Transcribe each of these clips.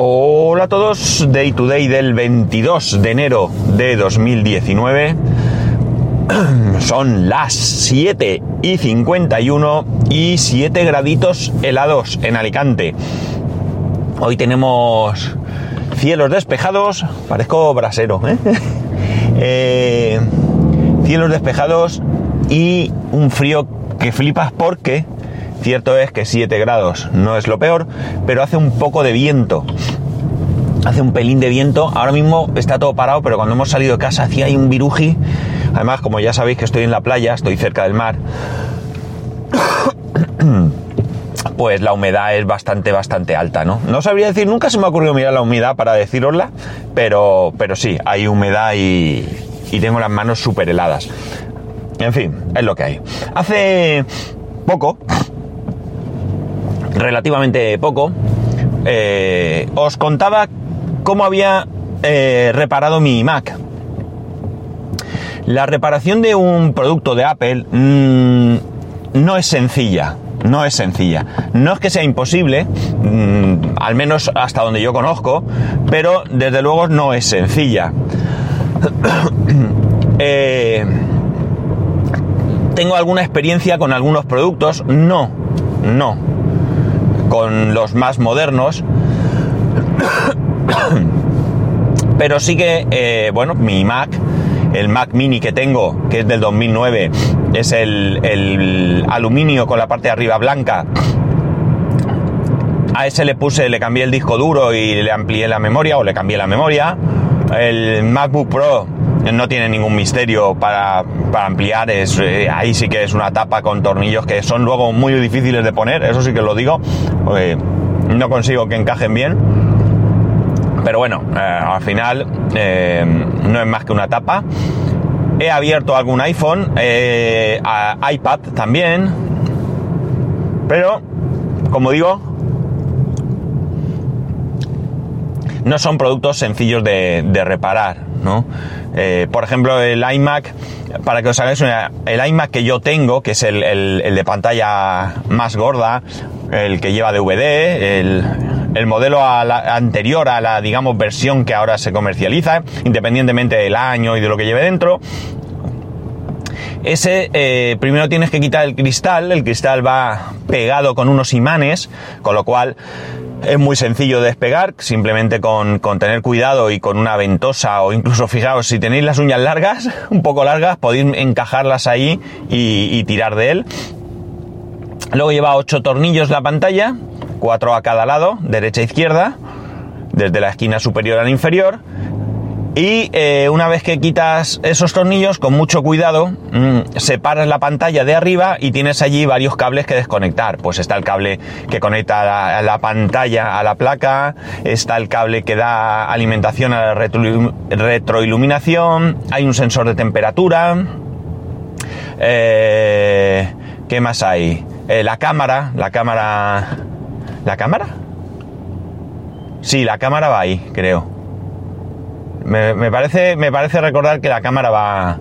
Hola a todos, Day to Day del 22 de enero de 2019. Son las 7 y 51 y 7 graditos helados en Alicante. Hoy tenemos cielos despejados, parezco brasero, ¿eh? Eh, cielos despejados y un frío que flipas porque Cierto es que 7 grados no es lo peor, pero hace un poco de viento. Hace un pelín de viento. Ahora mismo está todo parado, pero cuando hemos salido de casa hacía ahí un viruji. Además, como ya sabéis que estoy en la playa, estoy cerca del mar. Pues la humedad es bastante, bastante alta, ¿no? No sabría decir, nunca se me ha ocurrido mirar la humedad para decirosla, pero, pero sí, hay humedad y, y tengo las manos súper heladas. En fin, es lo que hay. Hace poco, relativamente poco, eh, os contaba cómo había eh, reparado mi Mac. La reparación de un producto de Apple mmm, no es sencilla. No es sencilla. No es que sea imposible, mmm, al menos hasta donde yo conozco, pero desde luego no es sencilla. eh, ¿Tengo alguna experiencia con algunos productos? No, no con los más modernos. Pero sí que, eh, bueno, mi Mac, el Mac mini que tengo, que es del 2009, es el, el aluminio con la parte de arriba blanca. A ese le puse, le cambié el disco duro y le amplié la memoria o le cambié la memoria. El MacBook Pro no tiene ningún misterio para, ampliar, es, eh, ahí sí que es una tapa con tornillos que son luego muy difíciles de poner, eso sí que lo digo, no consigo que encajen bien. Pero bueno, eh, al final eh, no es más que una tapa. He abierto algún iPhone, eh, iPad también, pero como digo, no son productos sencillos de reparar, ¿no? Eh, por ejemplo, el iMac, para que os hagáis una el iMac que yo tengo, que es el, el, de pantalla más gorda, el que lleva DVD, el, el modelo anterior a la, digamos, versión que ahora se comercializa, independientemente del año y de lo que lleve dentro, ese eh, primero tienes que quitar el cristal, el cristal va pegado con unos imanes, con lo cual es muy sencillo despegar, simplemente con, con, tener cuidado y con una ventosa o incluso fijaos, si tenéis las uñas largas, un poco largas, podéis encajarlas ahí y, y tirar de él. Luego lleva 8 tornillos la pantalla, 4 a cada lado, derecha e izquierda, desde la esquina superior a la inferior. Y eh, una vez que quitas esos tornillos, con mucho cuidado, mmm, separas la pantalla de arriba y tienes allí varios cables que desconectar. Pues está el cable que conecta la, la pantalla a la placa, está el cable que da alimentación a la retro, retroiluminación, hay un sensor de temperatura. Eh, ¿Qué más hay? Eh, la cámara, la cámara... ¿La cámara? Sí, la cámara va ahí, creo. Me, me, parece, me parece recordar que la cámara va,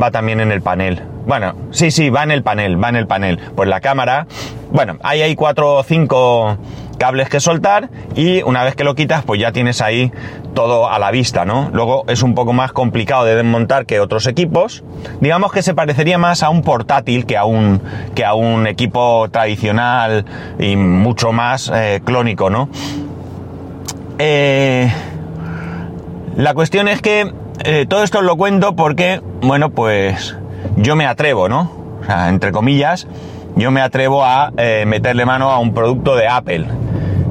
va también en el panel. Bueno, sí, sí, va en el panel, va en el panel. Pues la cámara, bueno, ahí hay cuatro o cinco cables que soltar y una vez que lo quitas, pues ya tienes ahí todo a la vista, ¿no? Luego es un poco más complicado de desmontar que otros equipos. Digamos que se parecería más a un portátil que a un, que a un equipo tradicional y mucho más eh, clónico, ¿no? Eh, la cuestión es que eh, todo esto os lo cuento porque, bueno, pues yo me atrevo, ¿no? O sea, entre comillas, yo me atrevo a eh, meterle mano a un producto de Apple.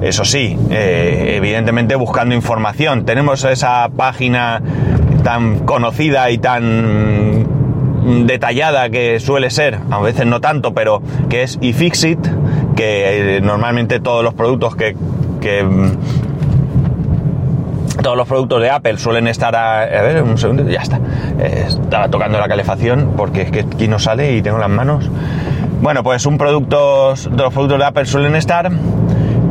Eso sí, eh, evidentemente buscando información. Tenemos esa página tan conocida y tan detallada que suele ser, a veces no tanto, pero que es iFixit, que normalmente todos los productos que, que todos los productos de Apple suelen estar a, a ver, un segundo, ya está. Eh, estaba tocando la calefacción porque es que aquí no sale y tengo las manos. Bueno, pues un producto, de los productos de Apple suelen estar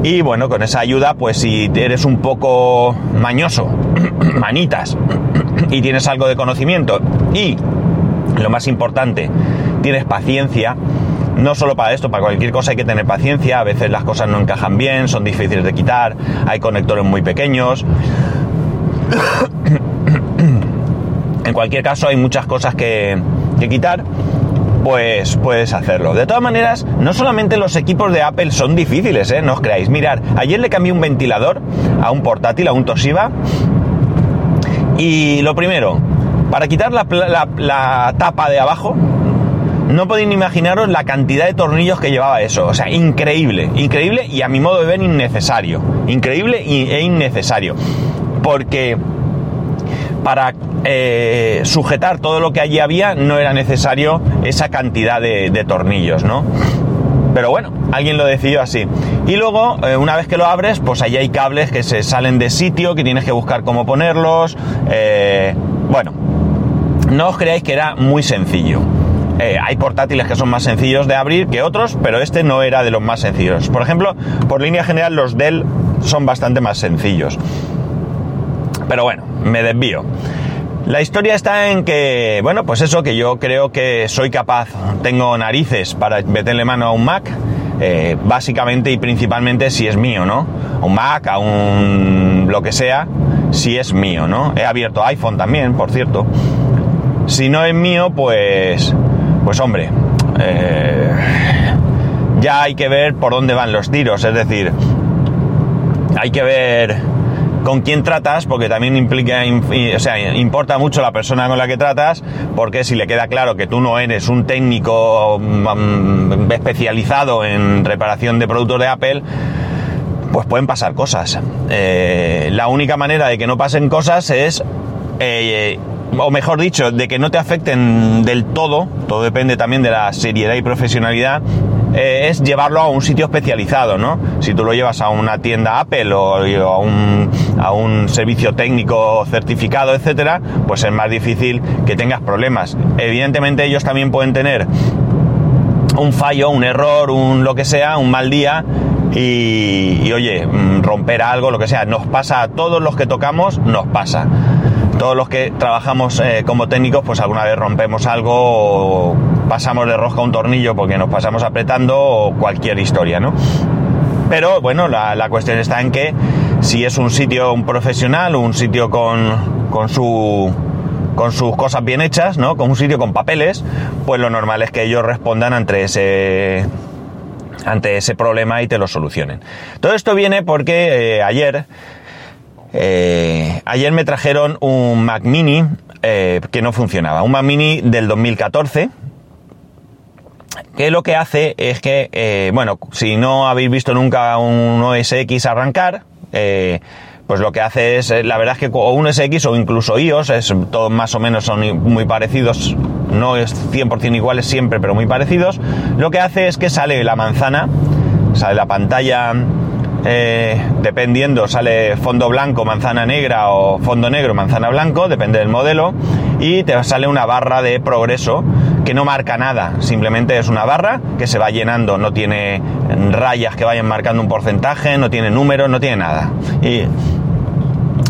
y bueno, con esa ayuda, pues si eres un poco mañoso, manitas, y tienes algo de conocimiento y, lo más importante, tienes paciencia, no solo para esto, para cualquier cosa hay que tener paciencia, a veces las cosas no encajan bien, son difíciles de quitar, hay conectores muy pequeños. En cualquier caso hay muchas cosas que, quitar pues puedes hacerlo. De todas maneras, no solamente los equipos de Apple son difíciles, ¿eh? no os creáis. Mirar, ayer le cambié un ventilador a un portátil, a un Toshiba. Y lo primero, para quitar la, tapa de abajo, no podéis ni imaginaros la cantidad de tornillos que llevaba eso. O sea, increíble, increíble y a mi modo de ver innecesario. Increíble e innecesario. Porque para eh, sujetar todo lo que allí había no era necesario esa cantidad de, tornillos, ¿no? Pero bueno, alguien lo decidió así. Y luego, eh, una vez que lo abres, pues allí hay cables que se salen de sitio, que tienes que buscar cómo ponerlos. Eh, bueno, no os creáis que era muy sencillo. hay portátiles que son más sencillos de abrir que otros, pero este no era de los más sencillos. Por ejemplo, por línea general los Dell son bastante más sencillos. Pero bueno, me desvío. La historia está en que, bueno, pues eso, que yo creo que soy capaz, tengo narices para meterle mano a un Mac, eh, básicamente y principalmente si es mío, ¿no? un Mac, a un lo que sea, si es mío, ¿no? He abierto iPhone también, por cierto. Si no es mío, pues, pues hombre, eh, ya hay que ver por dónde van los tiros, es decir, hay que ver con quién tratas, porque también implica, o sea, importa mucho la persona con la que tratas, porque si le queda claro que tú no eres un técnico mm, especializado en reparación de productos de Apple, pues pueden pasar cosas. Eh, la única manera de que no pasen cosas es, eh, o mejor dicho, de que no te afecten del todo, todo depende también de la seriedad y profesionalidad, eh, es llevarlo a un sitio especializado, ¿no? Si tú lo llevas a una tienda Apple o, a, un, a un servicio técnico certificado, etcétera, pues es más difícil que tengas problemas. Evidentemente ellos también pueden tener un fallo, un error, un lo que sea, un mal día y, y, oye, mm, romper algo, lo que sea, nos pasa a todos los que tocamos, nos pasa todos los que trabajamos eh, como técnicos, pues alguna vez rompemos algo o pasamos de rosca un tornillo porque nos pasamos apretando o cualquier historia, ¿no? Pero bueno, la, cuestión está en que si es un sitio un profesional, un sitio con, con su con sus cosas bien hechas, ¿no? Con un sitio con papeles, pues lo normal es que ellos respondan ante ese ante ese problema y te lo solucionen. Todo esto viene porque eh, ayer eh, ayer me trajeron un Mac Mini eh, que no funcionaba, un Mac Mini del 2014 que lo que hace es que, eh, bueno, si no habéis visto nunca un OS X arrancar, pues lo que hace es, la verdad es que o un SX o incluso iOS, es, todos más o menos son muy parecidos, no es 100% iguales siempre, pero muy parecidos, lo que hace es que sale la manzana, sale la pantalla eh, dependiendo, sale fondo blanco, manzana negra o fondo negro, manzana blanco, depende del modelo, y te sale una barra de progreso que no marca nada, simplemente es una barra que se va llenando, no tiene rayas que vayan marcando un porcentaje, no tiene números, no tiene nada. Y,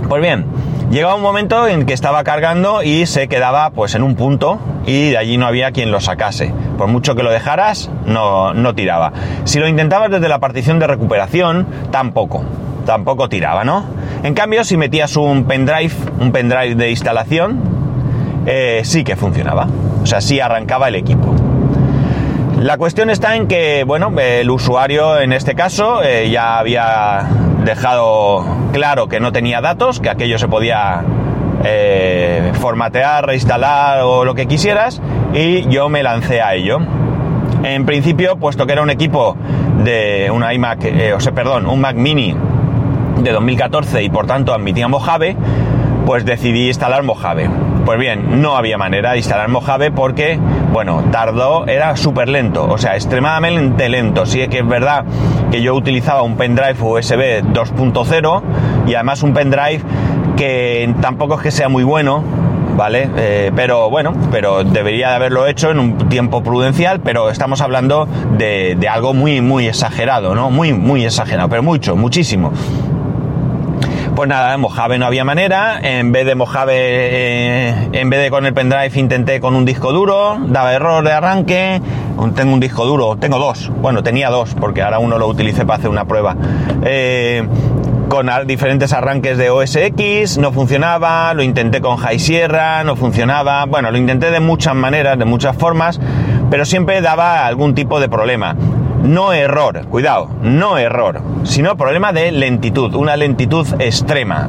pues bien, llegaba un momento en que estaba cargando y se quedaba pues en un punto y de allí no había quien lo sacase. Por mucho que lo dejaras, no, no tiraba. Si lo intentabas desde la partición de recuperación, tampoco. Tampoco tiraba, ¿no? En cambio, si metías un pendrive, un pendrive de instalación, eh, sí que funcionaba. O sea, sí arrancaba el equipo. La cuestión está en que, bueno, el usuario en este caso eh, ya había dejado claro que no tenía datos, que aquello se podía eh, formatear, reinstalar o lo que quisieras y yo me lancé a ello. En principio, puesto que era un equipo de una iMac, eh, o sea, perdón, un Mac Mini de 2014 y por tanto admitía Mojave, pues decidí instalar Mojave. Pues bien, no había manera de instalar Mojave porque, bueno, tardó, era súper lento, o sea, extremadamente lento. Sí que es verdad que yo utilizaba un pendrive USB 2.0 y además un pendrive que tampoco es que sea muy bueno, ¿vale? Eh, pero bueno, pero debería de haberlo hecho en un tiempo prudencial, pero estamos hablando de, algo muy, muy exagerado, ¿no? Muy, muy exagerado, pero mucho, muchísimo. Pues nada, Mojave no había manera, en vez de Mojave, eh, en vez de con el pendrive intenté con un disco duro, daba error de arranque, tengo un disco duro, tengo dos, bueno, tenía dos, porque ahora uno lo utilicé para hacer una prueba. Eh, con diferentes arranques de OS X, no funcionaba, lo intenté con High Sierra, no funcionaba, bueno, lo intenté de muchas maneras, de muchas formas, pero siempre daba algún tipo de problema. No error, cuidado, no error, sino problema de lentitud, una lentitud extrema.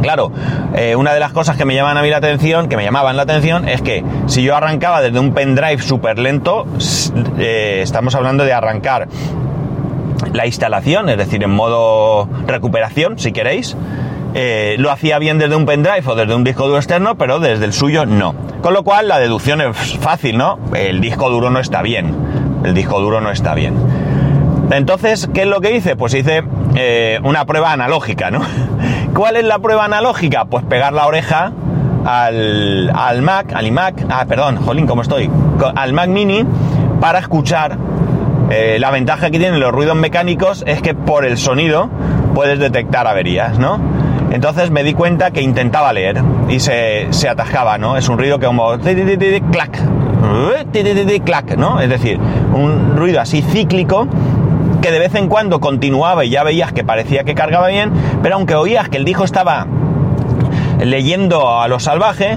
Claro, eh, una de las cosas que me llaman a mí la atención, que me llamaban la atención, es que si yo arrancaba desde un pendrive súper lento, eh, estamos hablando de arrancar la instalación, es decir, en modo recuperación, si queréis. Eh, lo hacía bien desde un pendrive o desde un disco duro externo, pero desde el suyo no. Con lo cual la deducción es fácil, ¿no? El disco duro no está bien. El disco duro no está bien. Entonces, ¿qué es lo que hice? Pues hice eh, una prueba analógica, ¿no? ¿Cuál es la prueba analógica? Pues pegar la oreja al, al Mac, al iMac, ah, perdón, jolín, ¿cómo estoy? Al Mac Mini para escuchar eh, la ventaja que tienen los ruidos mecánicos es que por el sonido puedes detectar averías, ¿no? Entonces me di cuenta que intentaba leer y se, se atascaba, ¿no? Es un ruido que como clac, clac, ¿no? Es decir, un ruido así cíclico que de vez en cuando continuaba y ya veías que parecía que cargaba bien, pero aunque oías que el disco estaba leyendo a lo salvaje,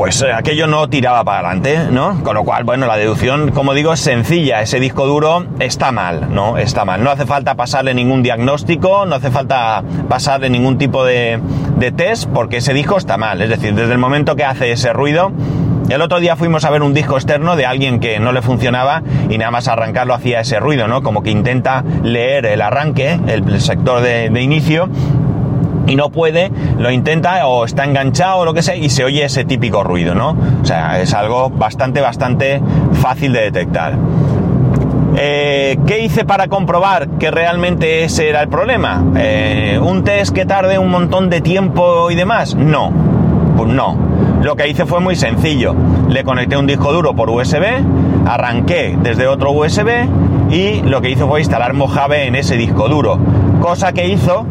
pues eh, aquello no tiraba para adelante, ¿no? Con lo cual, bueno, la deducción, como digo, es sencilla. Ese disco duro está mal, ¿no? Está mal. No hace falta pasarle ningún diagnóstico, no hace falta pasarle ningún tipo de, de test, porque ese disco está mal. Es decir, desde el momento que hace ese ruido, el otro día fuimos a ver un disco externo de alguien que no le funcionaba y nada más arrancarlo hacía ese ruido, ¿no? Como que intenta leer el arranque, el, sector de, de inicio y no puede, lo intenta o está enganchado o lo que sea y se oye ese típico ruido, ¿no? O sea, es algo bastante, bastante fácil de detectar. Eh, ¿Qué hice para comprobar que realmente ese era el problema? Eh, ¿Un test que tarde un montón de tiempo y demás? No, pues no. Lo que hice fue muy sencillo. Le conecté un disco duro por USB, arranqué desde otro USB y lo que hice fue instalar Mojave en ese disco duro. Cosa que hizo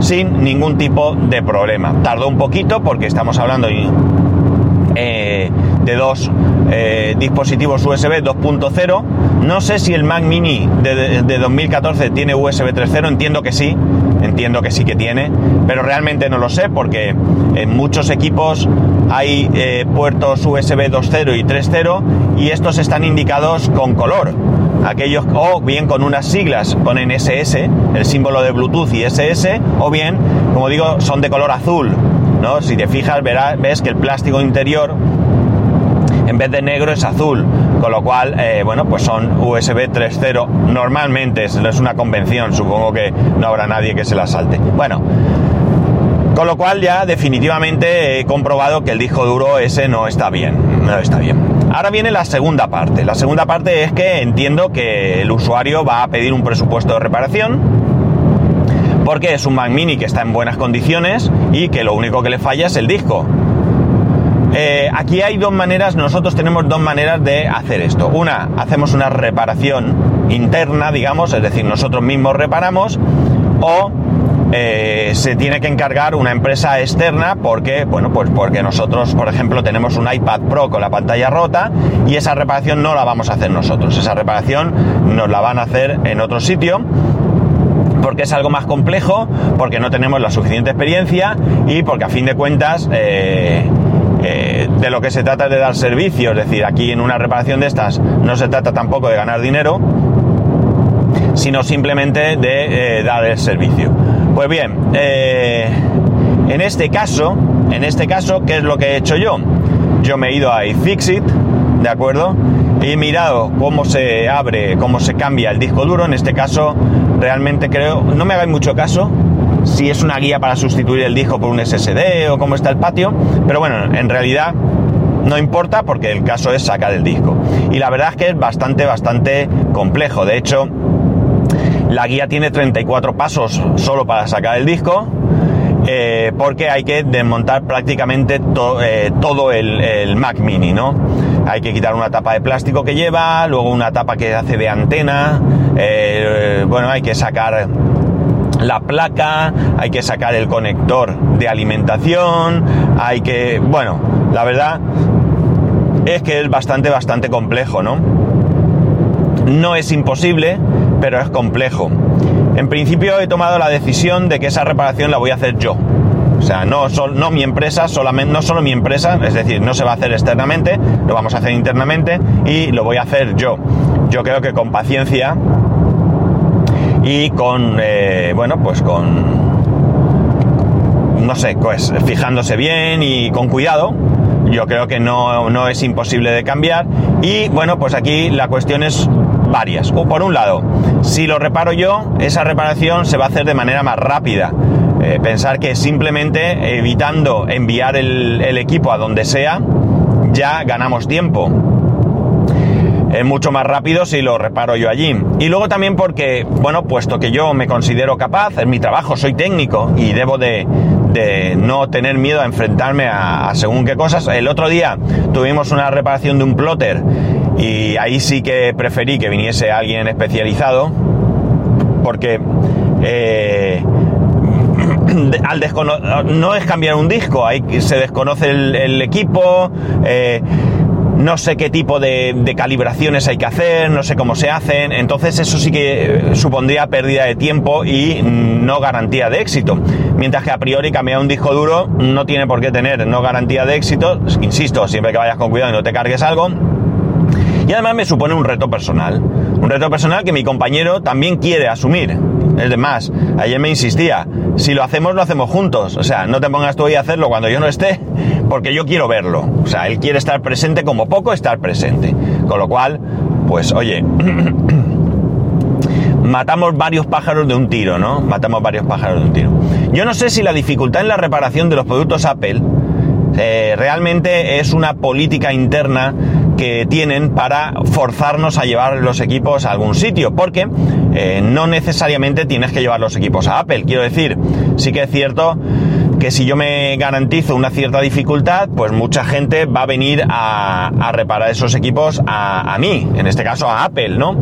sin ningún tipo de problema. Tardó un poquito porque estamos hablando eh, de dos eh, dispositivos USB 2.0. No sé si el Mac Mini de, 2014 tiene USB 3.0, entiendo que sí, entiendo que sí que tiene, pero realmente no lo sé porque en muchos equipos hay eh, puertos USB 2.0 y 3.0 y estos están indicados con color aquellos o bien con unas siglas ponen SS, el símbolo de Bluetooth y SS, o bien, como digo, son de color azul, ¿no? Si te fijas, verás, ves que el plástico interior en vez de negro es azul, con lo cual, eh, bueno, pues son USB 3.0. Normalmente es, es una convención, supongo que no habrá nadie que se la salte. Bueno, con lo cual ya definitivamente he comprobado que el disco duro ese no está bien, no está bien. Ahora viene la segunda parte. La segunda parte es que entiendo que el usuario va a pedir un presupuesto de reparación porque es un Mac Mini que está en buenas condiciones y que lo único que le falla es el disco. Eh, aquí hay dos maneras, nosotros tenemos dos maneras de hacer esto. Una, hacemos una reparación interna, digamos, es decir, nosotros mismos reparamos, o eh, se tiene que encargar una empresa externa porque, bueno, pues porque nosotros, por ejemplo, tenemos un iPad Pro con la pantalla rota y esa reparación no la vamos a hacer nosotros. Esa reparación nos la van a hacer en otro sitio porque es algo más complejo, porque no tenemos la suficiente experiencia y porque a fin de cuentas eh, eh, de lo que se trata es de dar servicio, es decir, aquí en una reparación de estas no se trata tampoco de ganar dinero, sino simplemente de dar el servicio. Pues bien, eh, en este caso, en este caso, ¿qué es lo que he hecho yo? Yo me he ido a iFixit, ¿de acuerdo? He mirado cómo se abre, cómo se cambia el disco duro. En este caso, realmente creo, no me hagáis mucho caso si es una guía para sustituir el disco por un SSD o cómo está el patio, pero bueno, en realidad no importa porque el caso es sacar el disco. Y la verdad es que es bastante, bastante complejo. De hecho, la guía tiene 34 pasos solo para sacar el disco. Eh, porque hay que desmontar prácticamente eh, todo el, Mac Mini, ¿no? Hay que quitar una tapa de plástico que lleva, luego una tapa que hace de antena, eh, bueno, hay que sacar la placa, hay que sacar el conector de alimentación, hay que... Bueno, la verdad es que es bastante, bastante complejo, ¿no? No es imposible, pero es complejo. En principio he tomado la decisión de que esa reparación la voy a hacer yo. O sea, no, mi empresa, solamente, no solo mi empresa, es decir, no se va a hacer externamente, lo vamos a hacer internamente y lo voy a hacer yo. Yo creo que con paciencia y con, eh, bueno, pues con, no sé, pues fijándose bien y con cuidado, yo creo que no, es imposible de cambiar. Y bueno, pues aquí la cuestión es varias. Por un lado, si lo reparo yo, esa reparación se va a hacer de manera más rápida. Eh, pensar que simplemente evitando enviar el, el equipo a donde sea, ya ganamos tiempo es mucho más rápido si lo reparo yo allí. Y luego también porque, bueno, puesto que yo me considero capaz, es mi trabajo, soy técnico y debo de, no tener miedo a enfrentarme a, según qué cosas. El otro día tuvimos una reparación de un plotter y ahí sí que preferí que viniese alguien especializado porque eh, al no es cambiar un disco, se desconoce el, equipo. Eh, no sé qué tipo de, calibraciones hay que hacer, no sé cómo se hacen, entonces eso sí que supondría pérdida de tiempo y no garantía de éxito. Mientras que a priori cambiar un disco duro no tiene por qué tener no garantía de éxito, insisto, siempre que vayas con cuidado y no te cargues algo. Y además me supone un reto personal, un reto personal que mi compañero también quiere asumir. Es más, ayer me insistía, si lo hacemos, lo hacemos juntos. O sea, no te pongas tú ahí a hacerlo cuando yo no esté, porque yo quiero verlo. O sea, él quiere estar presente como poco estar presente. Con lo cual, pues oye, matamos varios pájaros de un tiro, ¿no? Matamos varios pájaros de un tiro. Yo no sé si la dificultad en la reparación de los productos Apple eh, realmente es una política interna que tienen para forzarnos a llevar los equipos a algún sitio, porque eh, no necesariamente tienes que llevar los equipos a Apple. Quiero decir, sí que es cierto que si yo me garantizo una cierta dificultad, pues mucha gente va a venir a, reparar esos equipos a, a, mí, en este caso a Apple, ¿no?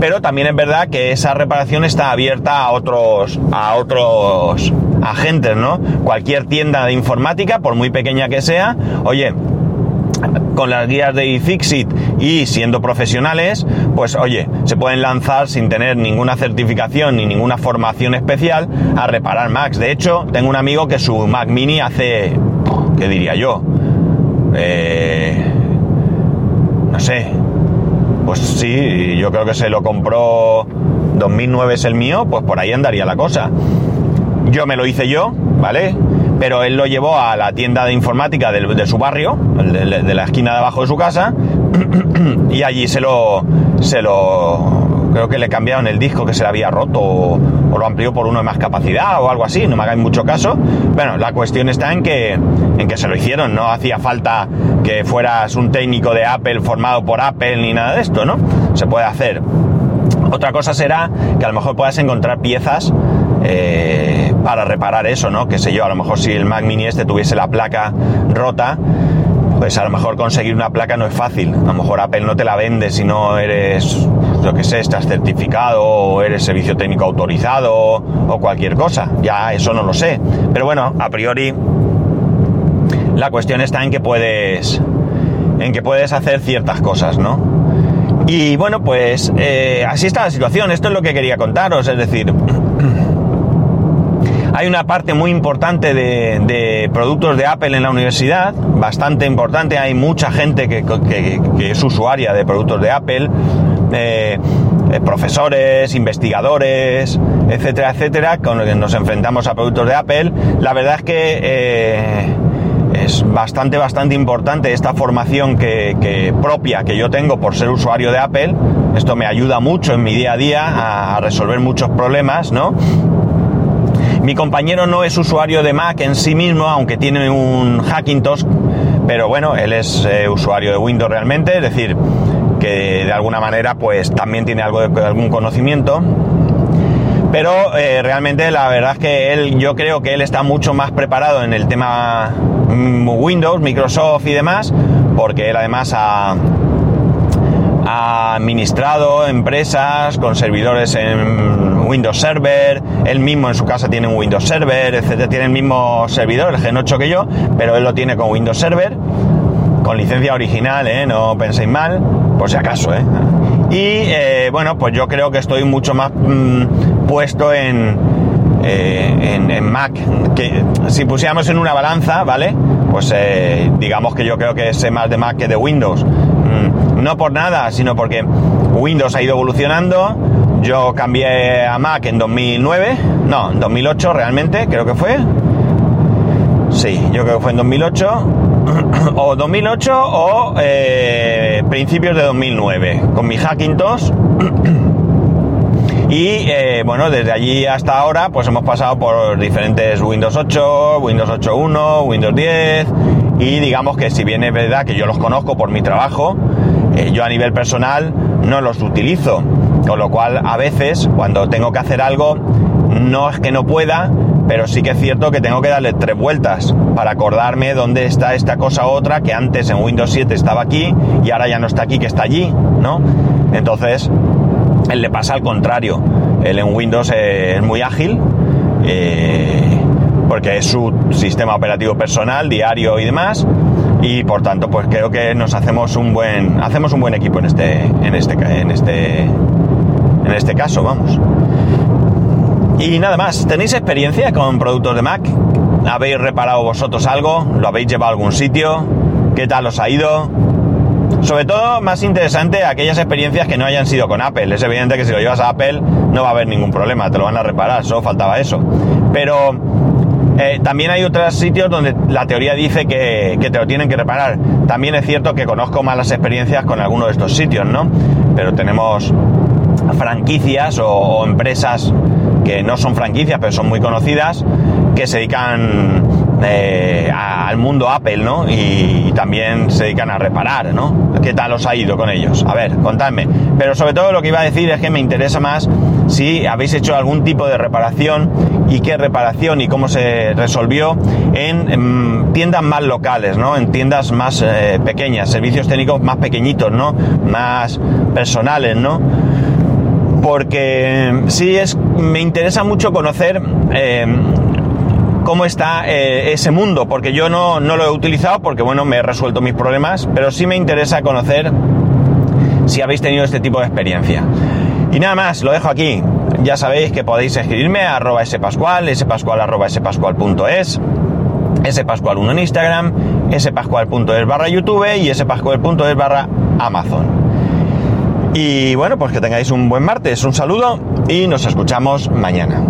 Pero también es verdad que esa reparación está abierta a otros, a otros agentes, ¿no? Cualquier tienda de informática, por muy pequeña que sea, oye, con las guías de iFixit y siendo profesionales, pues oye, se pueden lanzar sin tener ninguna certificación ni ninguna formación especial a reparar Macs. De hecho, tengo un amigo que su Mac Mini hace, ¿qué diría yo? Eh, no sé. Pues sí, yo creo que se lo compró 2009 es el mío, pues por ahí andaría la cosa. Yo me lo hice yo, ¿vale? Pero él lo llevó a la tienda de informática de, su barrio, de, la esquina de abajo de su casa, y allí se lo, se lo, creo que le cambiaron el disco que se le había roto o, lo amplió por uno de más capacidad o algo así, no me hagáis mucho caso. Bueno, la cuestión está en que, en que se lo hicieron, no hacía falta que fueras un técnico de Apple formado por Apple ni nada de esto, ¿no? Se puede hacer. Otra cosa será que a lo mejor puedas encontrar piezas eh, para reparar eso, ¿no? Que sé yo, a lo mejor si el Mac Mini este tuviese la placa rota, pues a lo mejor conseguir una placa no es fácil. A lo mejor Apple no te la vende si no eres, lo que sé, estás certificado o eres servicio técnico autorizado o cualquier cosa. Ya eso no lo sé. Pero bueno, a priori la cuestión está en que puedes en que puedes hacer ciertas cosas, ¿no? Y bueno, pues eh, así está la situación. Esto es lo que quería contaros. Es decir, hay una parte muy importante de, productos de Apple en la universidad, bastante importante. Hay mucha gente que, es usuaria de productos de Apple, eh, eh, profesores, investigadores, etcétera, etcétera, con los que nos enfrentamos a productos de Apple. La verdad es que eh, es bastante, bastante importante esta formación que, propia que yo tengo por ser usuario de Apple. Esto me ayuda mucho en mi día a día a, a resolver muchos problemas, ¿no? Mi compañero no es usuario de Mac en sí mismo, aunque tiene un Hackintosh, pero bueno, él es eh, usuario de Windows realmente, es decir, que de alguna manera pues también tiene algo de, algún conocimiento. Pero eh, realmente la verdad es que él, yo creo que él está mucho más preparado en el tema mm, Windows, Microsoft y demás, porque él además ha administrado empresas con servidores en Windows Server, él mismo en su casa tiene un Windows Server, etcétera, tiene el mismo servidor, el Gen 8 que yo, pero él lo tiene con Windows Server, con licencia original, ¿eh? no penséis mal, por si acaso, ¿eh? Y eh, bueno, pues yo creo que estoy mucho más mm, puesto en, eh, en, Mac, que si pusiéramos en una balanza, ¿vale? Pues eh, digamos que yo creo que sé más de Mac que de Windows. Mm, no por nada, sino porque Windows ha ido evolucionando. Yo cambié a Mac en 2009, no, en 2008 realmente, creo que fue. Sí, yo creo que fue en 2008, o 2008 o eh, principios de 2009, con mi Hackintosh. Y eh, bueno, desde allí hasta ahora, pues hemos pasado por diferentes Windows 8, Windows 8.1, Windows 10. Y digamos que si bien es verdad que yo los conozco por mi trabajo, eh, yo a nivel personal no los utilizo. Con lo cual, a veces, cuando tengo que hacer algo, no es que no pueda, pero sí que es cierto que tengo que darle tres vueltas para acordarme dónde está esta cosa otra que antes en Windows 7 estaba aquí y ahora ya no está aquí, que está allí, ¿no? Entonces, él le pasa al contrario. Él en Windows es muy ágil, eh, porque es su sistema operativo personal, diario y demás. Y por tanto, pues creo que nos hacemos un buen, hacemos un buen equipo en este, en este, en este, en este caso, vamos. Y nada más, ¿tenéis experiencia con productos de Mac? ¿Habéis reparado vosotros algo? ¿Lo habéis llevado a algún sitio? ¿Qué tal os ha ido? Sobre todo, más interesante aquellas experiencias que no hayan sido con Apple. Es evidente que si lo llevas a Apple no va a haber ningún problema, te lo van a reparar, solo faltaba eso. Pero eh, también hay otros sitios donde la teoría dice que, te lo tienen que reparar. También es cierto que conozco malas experiencias con alguno de estos sitios, ¿no? Pero tenemos franquicias o empresas que no son franquicias, pero son muy conocidas, que se dedican eh, al mundo Apple, ¿no? Y, también se dedican a reparar, ¿no? ¿Qué tal os ha ido con ellos? A ver, contadme. Pero sobre todo lo que iba a decir es que me interesa más si habéis hecho algún tipo de reparación y qué reparación y cómo se resolvió en, tiendas más locales, ¿no? En tiendas más eh, pequeñas, servicios técnicos más pequeñitos, ¿no? Más personales, ¿no? Porque sí es, me interesa mucho conocer eh, cómo está eh, ese mundo, porque yo no, lo he utilizado porque, bueno, me he resuelto mis problemas, pero sí me interesa conocer si habéis tenido este tipo de experiencia. Y nada más, lo dejo aquí. Ya sabéis que podéis escribirme a arroba spascual, spascual arroba spascual.es, spascual1 en Instagram, spascual.es barra YouTube y spascual.es barra Amazon. Y bueno, pues que tengáis un buen martes, un saludo y nos escuchamos mañana.